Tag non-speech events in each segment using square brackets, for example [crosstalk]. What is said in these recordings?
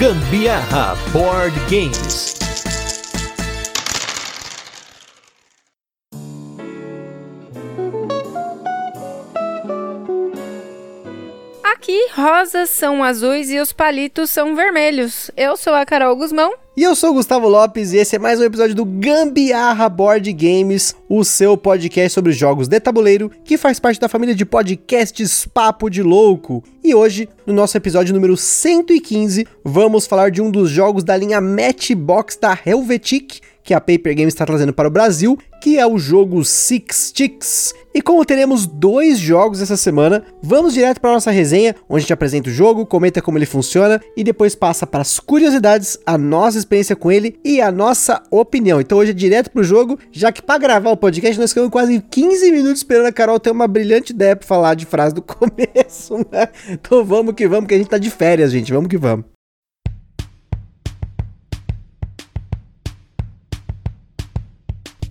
Gambiarra Board Games. Aqui, rosas são azuis e os palitos são vermelhos. Eu sou a Carol Guzmão. E eu sou o Gustavo Lopes e esse é mais um episódio do Gambiarra Board Games, o seu podcast sobre jogos de tabuleiro, que faz parte da família de podcasts Papo de Louco. E hoje, no nosso episódio número 115, vamos falar de um dos jogos da linha Matchbox da Helvetic, que a Paper Games está trazendo para o Brasil, que é o jogo Six Ticks. E como teremos dois jogos essa semana, vamos direto para nossa resenha, onde a gente apresenta o jogo, comenta como ele funciona e depois passa para as curiosidades, a nossa experiência com ele e a nossa opinião. Então hoje é direto pro jogo, já que para gravar o podcast nós ficamos quase 15 minutos esperando a Carol ter uma brilhante ideia para falar de frase do [laughs] começo, né? Então vamos que vamos, que a gente tá de férias, gente. Vamos que vamos.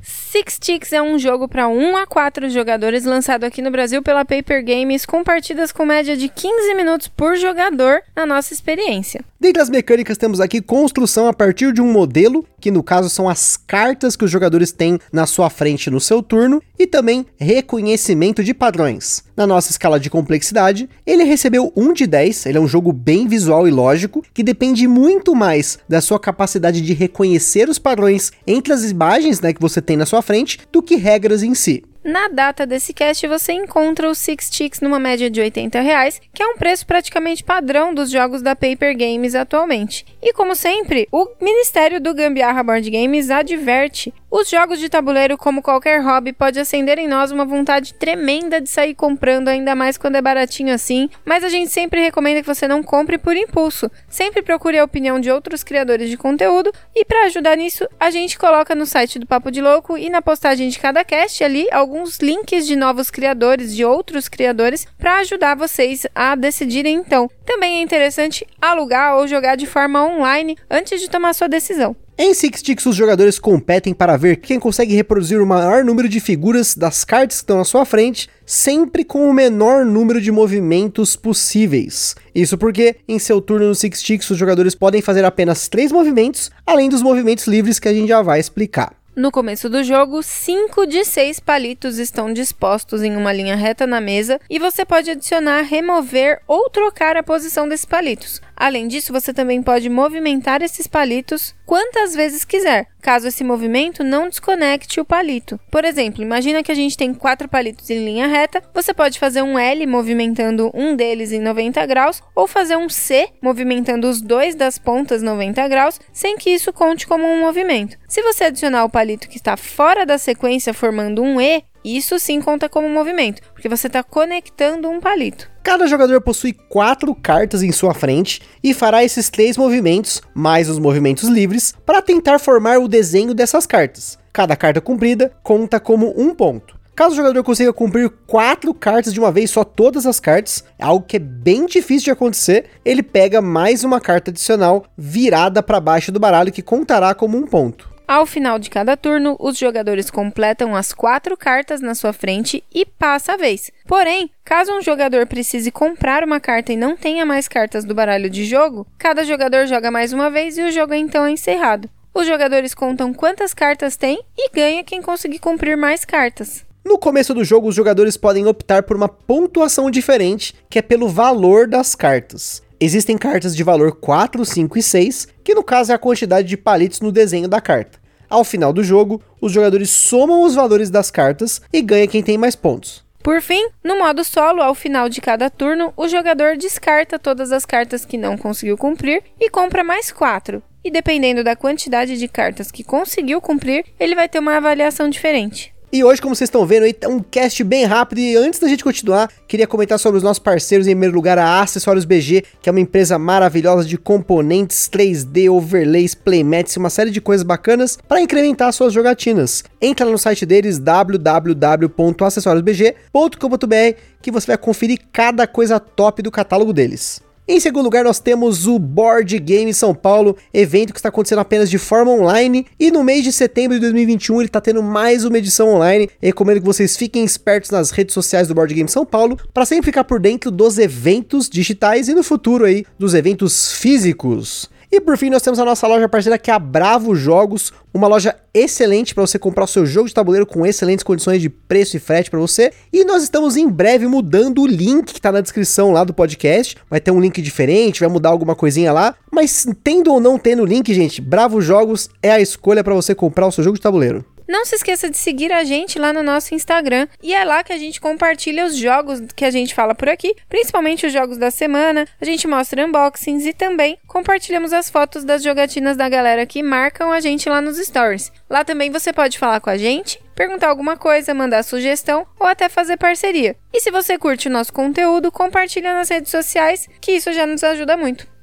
Six Ticks é um jogo para 1 a 4 jogadores lançado aqui no Brasil pela Paper Games com partidas com média de 15 minutos por jogador na nossa experiência. Dentre as mecânicas temos aqui construção a partir de um modelo, que no caso são as cartas que os jogadores têm na sua frente no seu turno, e também reconhecimento de padrões. Na nossa escala de complexidade, ele recebeu 1 de 10, ele é um jogo bem visual e lógico, que depende muito mais da sua capacidade de reconhecer os padrões entre as imagens né, que você tem na sua frente, do que regras em si. Na data desse cast, você encontra o Six Ticks numa média de 80 reais, que é um preço praticamente padrão dos jogos da Paper Games atualmente. E como sempre, o Ministério do Gambiarra Board Games adverte os jogos de tabuleiro, como qualquer hobby, pode acender em nós uma vontade tremenda de sair comprando, ainda mais quando é baratinho assim, mas a gente sempre recomenda que você não compre por impulso. Sempre procure a opinião de outros criadores de conteúdo e para ajudar nisso, a gente coloca no site do Papo de Louco e na postagem de cada cast ali alguns links de novos criadores, de outros criadores, para ajudar vocês a decidirem então. Também é interessante alugar ou jogar de forma online antes de tomar sua decisão. Em Six Ticks, os jogadores competem para ver quem consegue reproduzir o maior número de figuras das cartas que estão na sua frente, sempre com o menor número de movimentos possíveis. Isso porque, em seu turno no Six Ticks, os jogadores podem fazer apenas três movimentos, além dos movimentos livres que a gente já vai explicar. No começo do jogo, 5 de 6 palitos estão dispostos em uma linha reta na mesa e você pode adicionar, remover ou trocar a posição desses palitos. Além disso, você também pode movimentar esses palitos quantas vezes quiser, caso esse movimento não desconecte o palito. Por exemplo, imagina que a gente tem quatro palitos em linha reta, você pode fazer um L movimentando um deles em 90 graus, ou fazer um C movimentando os dois das pontas 90 graus, sem que isso conte como um movimento. Se você adicionar o palito que está fora da sequência formando um E, isso sim conta como movimento, porque você está conectando um palito. Cada jogador possui quatro cartas em sua frente e fará esses três movimentos, mais os movimentos livres, para tentar formar o desenho dessas cartas. Cada carta cumprida conta como um ponto. Caso o jogador consiga cumprir quatro cartas de uma vez, só todas as cartas, algo que é bem difícil de acontecer, ele pega mais uma carta adicional virada para baixo do baralho que contará como um ponto. Ao final de cada turno, os jogadores completam as quatro cartas na sua frente e passa a vez. Porém, caso um jogador precise comprar uma carta e não tenha mais cartas do baralho de jogo, cada jogador joga mais uma vez e o jogo então é encerrado. Os jogadores contam quantas cartas tem e ganha quem conseguir cumprir mais cartas. No começo do jogo, os jogadores podem optar por uma pontuação diferente, que é pelo valor das cartas. Existem cartas de valor 4, 5 e 6, que no caso é a quantidade de palitos no desenho da carta. Ao final do jogo, os jogadores somam os valores das cartas e ganha quem tem mais pontos. Por fim, no modo solo, ao final de cada turno, o jogador descarta todas as cartas que não conseguiu cumprir e compra mais 4. E dependendo da quantidade de cartas que conseguiu cumprir, ele vai ter uma avaliação diferente. E hoje, como vocês estão vendo tá um cast bem rápido. E antes da gente continuar, queria comentar sobre os nossos parceiros. Em primeiro lugar, a Acessórios BG, que é uma empresa maravilhosa de componentes 3D, overlays, playmats e uma série de coisas bacanas para incrementar suas jogatinas. Entra lá no site deles, www.acessoriosbg.com.br, que você vai conferir cada coisa top do catálogo deles. Em segundo lugar, nós temos o Board Game São Paulo, evento que está acontecendo apenas de forma online. E no mês de setembro de 2021, ele está tendo mais uma edição online. Recomendo que vocês fiquem espertos nas redes sociais do Board Game São Paulo para sempre ficar por dentro dos eventos digitais e no futuro aí dos eventos físicos. E por fim, nós temos a nossa loja parceira que é a Bravo Jogos, uma loja excelente para você comprar o seu jogo de tabuleiro com excelentes condições de preço e frete para você. E nós estamos em breve mudando o link que tá na descrição lá do podcast. Vai ter um link diferente, vai mudar alguma coisinha lá. Mas tendo ou não tendo o link, gente, Bravo Jogos é a escolha para você comprar o seu jogo de tabuleiro. Não se esqueça de seguir a gente lá no nosso Instagram e é lá que a gente compartilha os jogos que a gente fala por aqui, principalmente os jogos da semana. A gente mostra unboxings e também compartilhamos as fotos das jogatinas da galera que marcam a gente lá nos stories. Lá também você pode falar com a gente, perguntar alguma coisa, mandar sugestão ou até fazer parceria. E se você curte o nosso conteúdo, compartilha nas redes sociais, que isso já nos ajuda muito.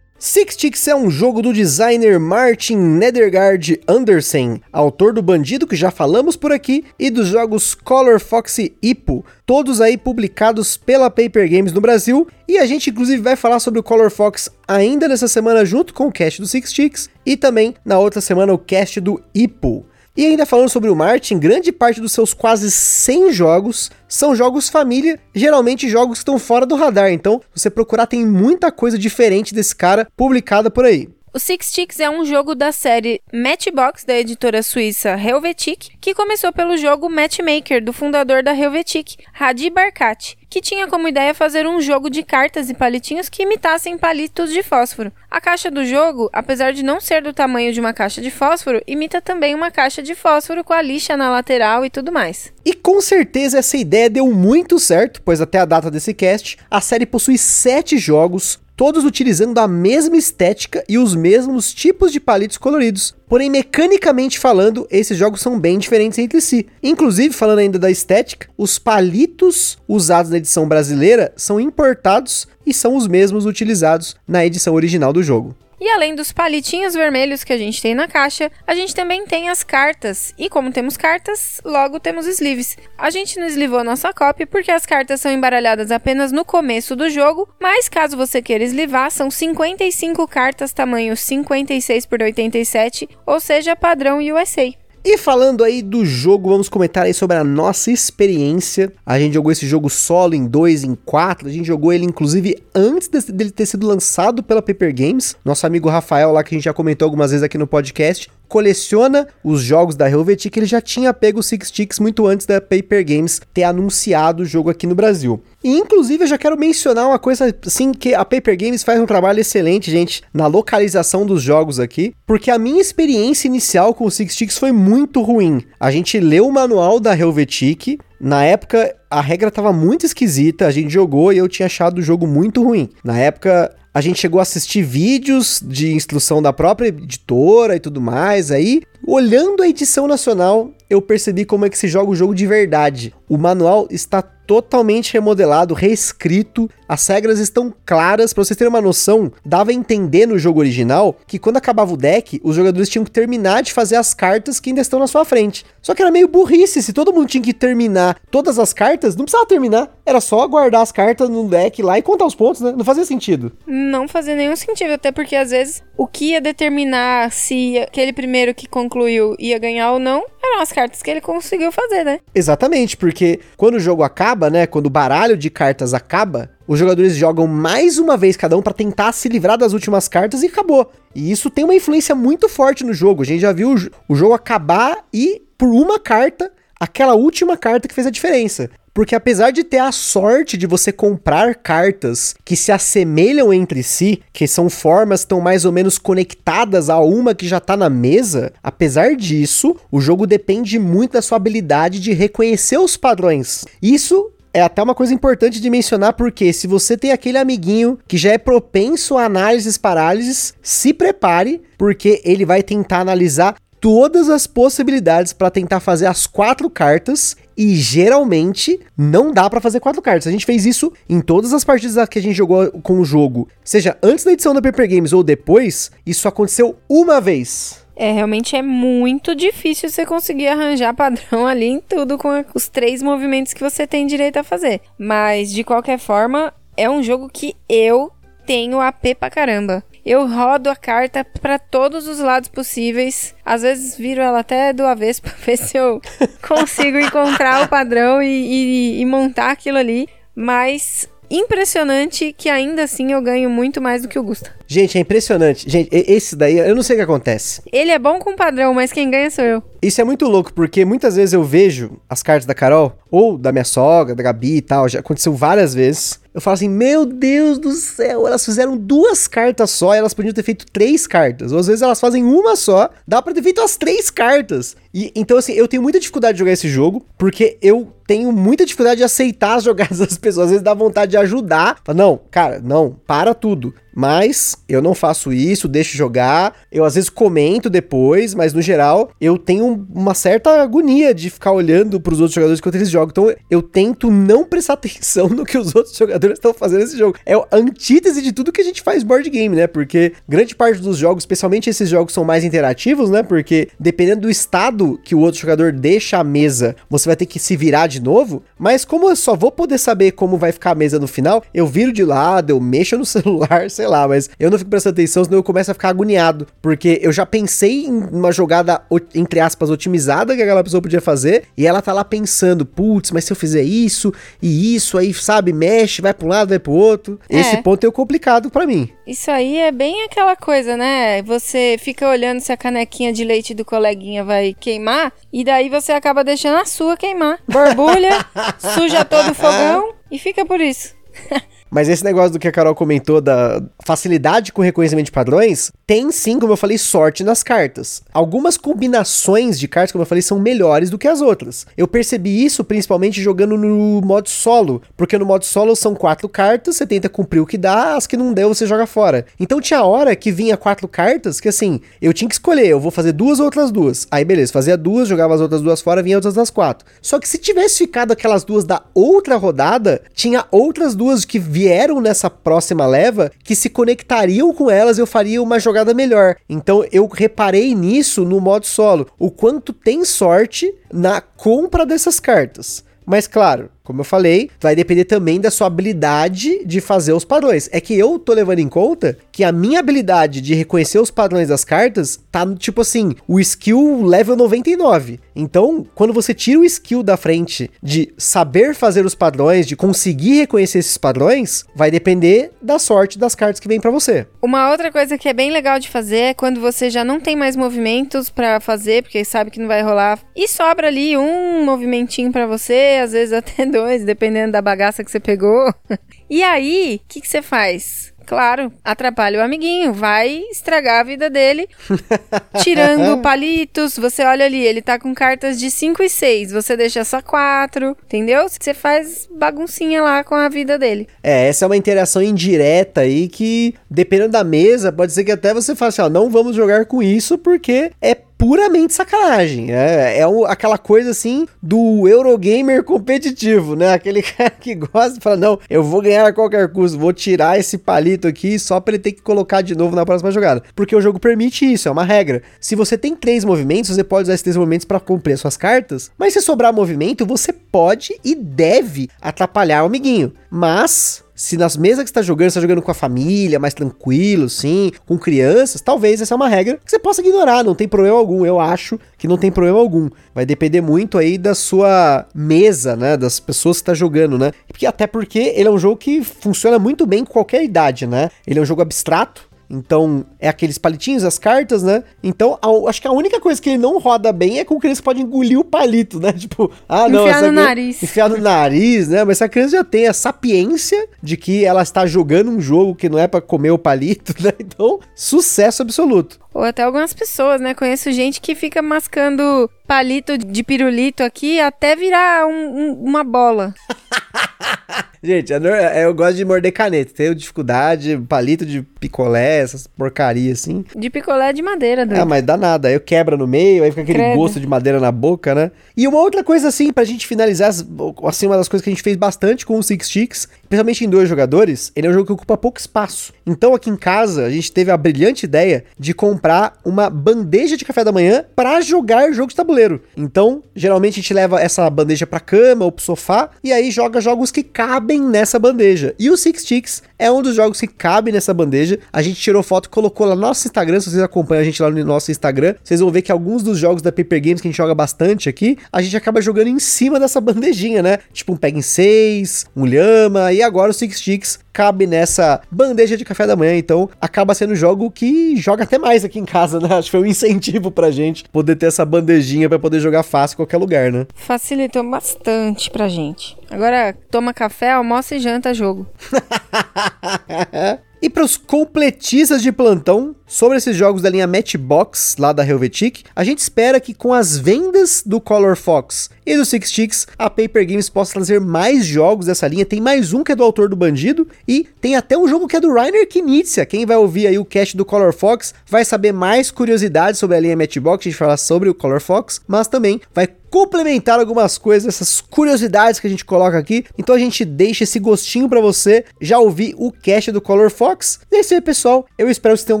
Six Ticks é um jogo do designer Martin Nedergaard Andersen, autor do Bandido que já falamos por aqui e dos jogos Color Fox e Ipo, todos aí publicados pela Paper Games no Brasil. E a gente inclusive vai falar sobre o Color Fox ainda nessa semana junto com o cast do Six Ticks e também na outra semana o cast do Ipo. E ainda falando sobre o Martin, grande parte dos seus quase 100 jogos são jogos família, geralmente jogos que estão fora do radar. Então, se você procurar, tem muita coisa diferente desse cara publicada por aí. O Six Ticks é um jogo da série Matchbox da editora suíça Helvetic, que começou pelo jogo Matchmaker do fundador da Helvetic, Hadi Barkat, que tinha como ideia fazer um jogo de cartas e palitinhos que imitassem palitos de fósforo. A caixa do jogo, apesar de não ser do tamanho de uma caixa de fósforo, imita também uma caixa de fósforo com a lixa na lateral e tudo mais. E com certeza essa ideia deu muito certo, pois até a data desse cast, a série possui sete jogos, todos utilizando a mesma estética e os mesmos tipos de palitos coloridos. Porém, mecanicamente falando, esses jogos são bem diferentes entre si. Inclusive, falando ainda da estética, os palitos usados na edição brasileira são importados e são os mesmos utilizados na edição original do jogo. E além dos palitinhos vermelhos que a gente tem na caixa, a gente também tem as cartas. E como temos cartas, logo temos sleeves. A gente não eslivou a nossa cópia porque as cartas são embaralhadas apenas no começo do jogo, mas caso você queira eslivar, são 55 cartas tamanho 56 por 87, ou seja, padrão USA. E falando aí do jogo, vamos comentar aí sobre a nossa experiência. A gente jogou esse jogo solo em 2, em 4. A gente jogou ele inclusive antes dele ter sido lançado pela Paper Games. Nosso amigo Rafael lá que a gente já comentou algumas vezes aqui no podcast, coleciona os jogos da Helvetic, ele já tinha pego o Six Sticks muito antes da Paper Games ter anunciado o jogo aqui no Brasil. E inclusive eu já quero mencionar uma coisa assim que a Paper Games faz um trabalho excelente, gente, na localização dos jogos aqui, porque a minha experiência inicial com o Six Sticks foi muito ruim. A gente leu o manual da Helvetic, na época a regra estava muito esquisita, a gente jogou e eu tinha achado o jogo muito ruim. Na época a gente chegou a assistir vídeos de instrução da própria editora e tudo mais. Aí, olhando a edição nacional, eu percebi como é que se joga o jogo de verdade. O manual está totalmente remodelado, reescrito. As regras estão claras, para vocês terem uma noção, dava a entender no jogo original que quando acabava o deck, os jogadores tinham que terminar de fazer as cartas que ainda estão na sua frente. Só que era meio burrice, se todo mundo tinha que terminar todas as cartas, não precisava terminar, era só guardar as cartas no deck lá e contar os pontos, né? Não fazia sentido. Não fazia nenhum sentido, até porque às vezes o que ia determinar se aquele primeiro que concluiu ia ganhar ou não eram as cartas que ele conseguiu fazer, né? Exatamente, porque quando o jogo acaba, né, quando o baralho de cartas acaba, os jogadores jogam mais uma vez cada um para tentar se livrar das últimas cartas e acabou. E isso tem uma influência muito forte no jogo. A gente já viu o jogo acabar e por uma carta, aquela última carta que fez a diferença. Porque apesar de ter a sorte de você comprar cartas que se assemelham entre si, que são formas que estão mais ou menos conectadas a uma que já tá na mesa, apesar disso, o jogo depende muito da sua habilidade de reconhecer os padrões. Isso é até uma coisa importante de mencionar, porque se você tem aquele amiguinho que já é propenso a análises parálises, se prepare, porque ele vai tentar analisar todas as possibilidades para tentar fazer as quatro cartas e geralmente não dá para fazer quatro cartas. A gente fez isso em todas as partidas que a gente jogou com o jogo, seja antes da edição da Paper Games ou depois, isso aconteceu uma vez. É, realmente é muito difícil você conseguir arranjar padrão [laughs] ali em tudo com os três movimentos que você tem direito a fazer. Mas, de qualquer forma, é um jogo que eu tenho AP pra caramba. Eu rodo a carta para todos os lados possíveis. Às vezes viro ela até do avesso [laughs] para ver se eu consigo encontrar o padrão e, e, e montar aquilo ali. Mas impressionante que ainda assim eu ganho muito mais do que o Gusta. Gente, é impressionante. Gente, esse daí, eu não sei o que acontece. Ele é bom com padrão, mas quem ganha sou eu. Isso é muito louco, porque muitas vezes eu vejo as cartas da Carol, ou da minha sogra, da Gabi e tal, já aconteceu várias vezes. Eu falo assim, meu Deus do céu, elas fizeram duas cartas só elas podiam ter feito três cartas. Ou às vezes elas fazem uma só, dá pra ter feito as três cartas. E então, assim, eu tenho muita dificuldade de jogar esse jogo, porque eu tenho muita dificuldade de aceitar [laughs] as jogadas das pessoas. Às vezes dá vontade de ajudar. Fala, não, cara, não, para tudo. Mas eu não faço isso, deixo jogar. Eu às vezes comento depois, mas no geral eu tenho uma certa agonia de ficar olhando para os outros jogadores enquanto eles jogam. Então eu tento não prestar [laughs] atenção no que os outros jogadores estão fazendo nesse jogo. É a antítese de tudo que a gente faz board game, né? Porque grande parte dos jogos, especialmente esses jogos são mais interativos, né? Porque dependendo do estado que o outro jogador deixa a mesa, você vai ter que se virar de novo. Mas como eu só vou poder saber como vai ficar a mesa no final, eu viro de lado, eu mexo no [laughs] celular, sei lá, mas eu não fico prestando atenção, senão eu começo a ficar agoniado. Porque eu já pensei em uma jogada, entre aspas, otimizada que aquela pessoa podia fazer, e ela tá lá pensando, putz, mas se eu fizer isso e isso, aí, sabe, mexe, vai pra um lado, vai pro outro. É. Esse ponto é o complicado para mim. Isso aí é bem aquela coisa, né? Você fica olhando se a canequinha de leite do coleguinha vai queimar, e daí você acaba deixando a sua queimar. Borbulha, [laughs] suja todo o fogão e fica por isso. [laughs] Mas esse negócio do que a Carol comentou da facilidade com reconhecimento de padrões, tem sim, como eu falei, sorte nas cartas. Algumas combinações de cartas, como eu falei, são melhores do que as outras. Eu percebi isso principalmente jogando no modo solo, porque no modo solo são quatro cartas, você tenta cumprir o que dá, as que não deu você joga fora. Então tinha hora que vinha quatro cartas que assim, eu tinha que escolher, eu vou fazer duas ou outras duas. Aí beleza, fazia duas, jogava as outras duas fora, vinha outras das quatro. Só que se tivesse ficado aquelas duas da outra rodada, tinha outras duas que vinham vieram nessa próxima leva que se conectariam com elas eu faria uma jogada melhor. Então eu reparei nisso no modo solo, o quanto tem sorte na compra dessas cartas. Mas claro, como eu falei, vai depender também da sua habilidade de fazer os padrões. É que eu tô levando em conta que a minha habilidade de reconhecer os padrões das cartas tá tipo assim, o skill level 99. Então, quando você tira o skill da frente de saber fazer os padrões, de conseguir reconhecer esses padrões, vai depender da sorte das cartas que vem para você. Uma outra coisa que é bem legal de fazer é quando você já não tem mais movimentos para fazer, porque sabe que não vai rolar, e sobra ali um movimentinho para você, às vezes até dois, dependendo da bagaça que você pegou. [laughs] e aí, o que, que você faz? Claro, atrapalha o amiguinho, vai estragar a vida dele, [laughs] tirando palitos. Você olha ali, ele tá com cartas de 5 e 6, você deixa só 4, entendeu? Você faz baguncinha lá com a vida dele. É, essa é uma interação indireta aí que, dependendo da mesa, pode ser que até você faça assim, ó, não vamos jogar com isso porque é puramente sacanagem. É, é o, aquela coisa assim do Eurogamer competitivo, né? Aquele [laughs] cara que gosta de falar: não, eu vou ganhar a qualquer custo, vou tirar esse palito aqui só para ele ter que colocar de novo na próxima jogada. Porque o jogo permite isso, é uma regra. Se você tem três movimentos, você pode usar esses três movimentos para cumprir as suas cartas, mas se sobrar movimento, você pode e deve atrapalhar o amiguinho. Mas se nas mesas que você tá jogando, você tá jogando com a família, mais tranquilo, sim, com crianças, talvez essa é uma regra que você possa ignorar, não tem problema algum. Eu acho que não tem problema algum. Vai depender muito aí da sua mesa, né? Das pessoas que tá jogando, né? Porque, até porque ele é um jogo que funciona muito bem com qualquer idade, né? Ele é um jogo abstrato, então, é aqueles palitinhos, as cartas, né? Então, a, acho que a única coisa que ele não roda bem é com criança que pode engolir o palito, né? [laughs] Tipo, ah, não. Enfiar no nariz. Enfiar no nariz, né? Mas essa criança já tem a sapiência de que ela está jogando um jogo que não é para comer o palito, [laughs] né? Então, sucesso absoluto. Ou até algumas pessoas, né? Conheço gente que fica mascando palito de pirulito aqui até virar um, um, uma bola. [laughs] Gente, eu gosto de morder caneta. Tenho dificuldade, palito de picolé, essas porcarias assim. De picolé de madeira, né? Ah, mas dá nada. Aí eu quebra no meio, aí fica aquele Credo. gosto de madeira na boca, né? E uma outra coisa assim, pra gente finalizar, assim, uma das coisas que a gente fez bastante com o Six Sticks, principalmente em dois jogadores, ele é um jogo que ocupa pouco espaço. Então aqui em casa, a gente teve a brilhante ideia de comprar uma bandeja de café da manhã para jogar jogo de tabuleiro. Então, geralmente a gente leva essa bandeja pra cama ou pro sofá, e aí joga jogos que cabem cabem nessa bandeja. E o Six Chicks é um dos jogos que cabe nessa bandeja. A gente tirou foto colocou lá no nosso Instagram. Se vocês acompanham a gente lá no nosso Instagram, vocês vão ver que alguns dos jogos da Paper Games que a gente joga bastante aqui, a gente acaba jogando em cima dessa bandejinha, né? Tipo um Peg 6, um Lhama e agora o Six Chicks cabe nessa bandeja de café da manhã. Então acaba sendo um jogo que joga até mais aqui em casa, né? Acho que foi um incentivo pra gente poder ter essa bandejinha para poder jogar fácil em qualquer lugar, né? Facilitou bastante pra gente. Agora toma café, almoça e janta jogo. [laughs] E para os completistas de plantão, sobre esses jogos da linha Matchbox, lá da Helvetic, a gente espera que com as vendas do Color Fox e do Six Sticks, a Paper Games possa trazer mais jogos dessa linha. Tem mais um que é do autor do Bandido e tem até um jogo que é do Rainer Knizia. Quem vai ouvir aí o cast do Color Fox vai saber mais curiosidades sobre a linha Matchbox, a gente fala sobre o Color Fox, mas também vai complementar algumas coisas, essas curiosidades que a gente coloca aqui. Então a gente deixa esse gostinho para você já ouvir o cast do Color Fox. E é isso aí, pessoal. Eu espero que vocês tenham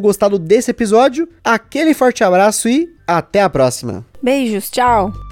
gostado desse episódio. Aquele forte abraço e até a próxima. Beijos, tchau.